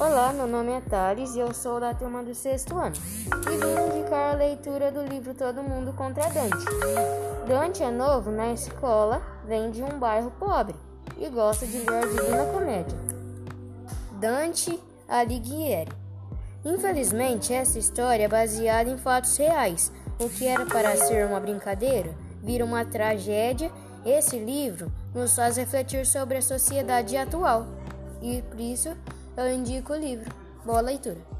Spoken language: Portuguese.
Olá, meu nome é Thales e eu sou da turma do sexto ano. E vim indicar a leitura do livro Todo Mundo contra Dante. Dante é novo na escola, vem de um bairro pobre e gosta de ler a Divina Comédia. Dante Alighieri. Infelizmente, essa história é baseada em fatos reais. O que era para ser uma brincadeira vira uma tragédia. Esse livro nos faz refletir sobre a sociedade atual e por isso eu indico o livro. Boa leitura!